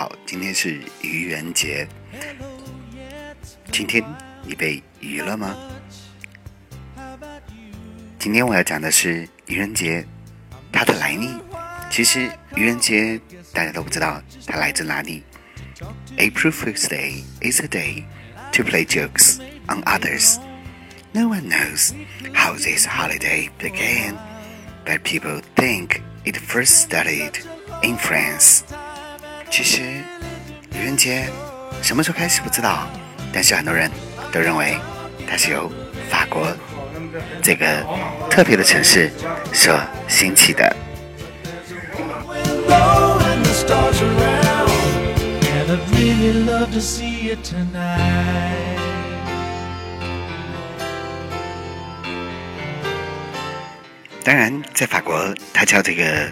好，今天是愚人节。今天你被愚了吗？今天我要讲的是愚人节，它的来历。其实愚人节大家都不知道它来自哪里。April Fool's Day is a day to play jokes on others. No one knows how this holiday began, but people think it first started in France. 其实，愚人节什么时候开始不知道，但是很多人都认为它是由法国这个特别的城市所兴起的。当然，在法国，它叫这个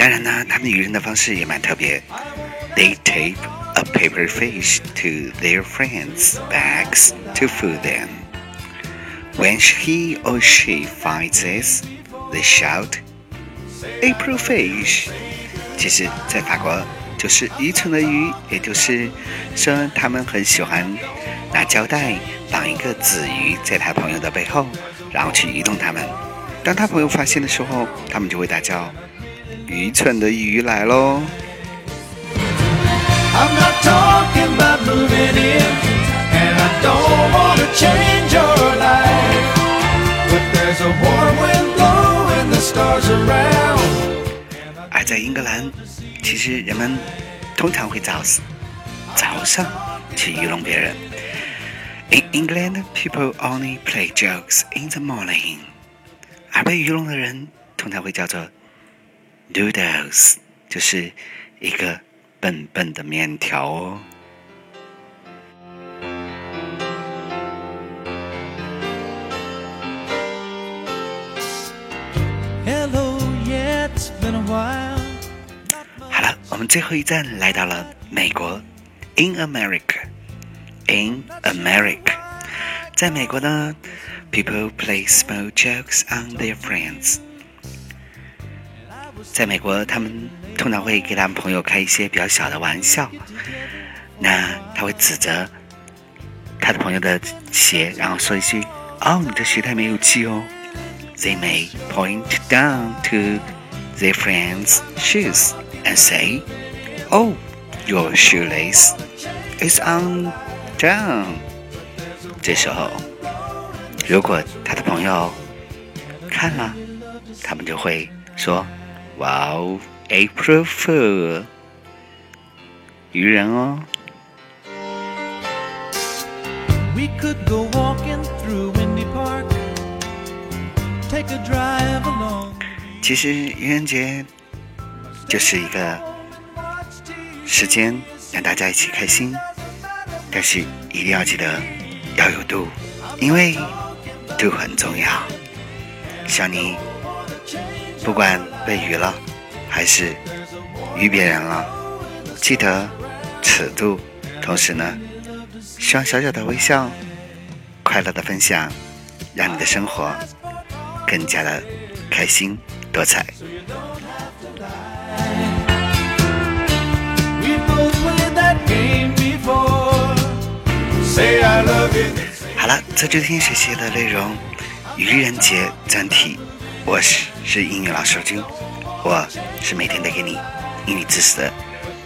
当然呢，他们愚人的方式也蛮特别。They tape a paper fish to their friends' bags to fool them. When he or she finds this, they shout, "April fish!" 其实，在法国就是愚蠢的鱼，也就是说，他们很喜欢拿胶带绑一个纸鱼在他朋友的背后，然后去移动他们。当他朋友发现的时候，他们就会大叫。愚蠢的鱼来喽！而在英格兰，其实人们通常会早早上去愚弄别人。In England, people only play jokes in the morning。而被愚弄的人通常会叫做。Noodles 就是一个笨笨的面条哦。好了，我们最后一站来到了美国，In America，In America，在美国呢，people play small jokes on their friends。在美国，他们通常会给他们朋友开一些比较小的玩笑。那他会指着他的朋友的鞋，然后说一句：“哦，你的鞋太没有气哦。” They may point down to their friend's shoes and say, "Oh, your shoelace is undone." 这时候，如果他的朋友看了，他们就会说。哇哦，April Fool，愚人哦。其实愚人节就是一个时间让大家一起开心，但是一定要记得要有度，因为度很重要。想你。不管被愚了，还是愚别人了，记得尺度。同时呢，希望小小的微笑、快乐的分享，让你的生活更加的开心多彩。好了，这就是今天学习的内容，愚人节专题。我是是英语老师君，我是每天带给你英语知识的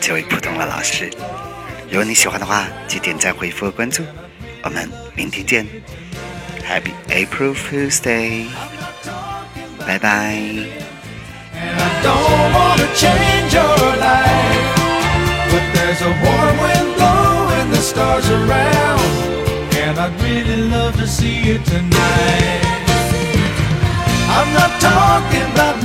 这位普通的老师。如果你喜欢的话，记点赞、回复和关注。我们明天见，Happy April Fool's Day，拜拜。Not talking about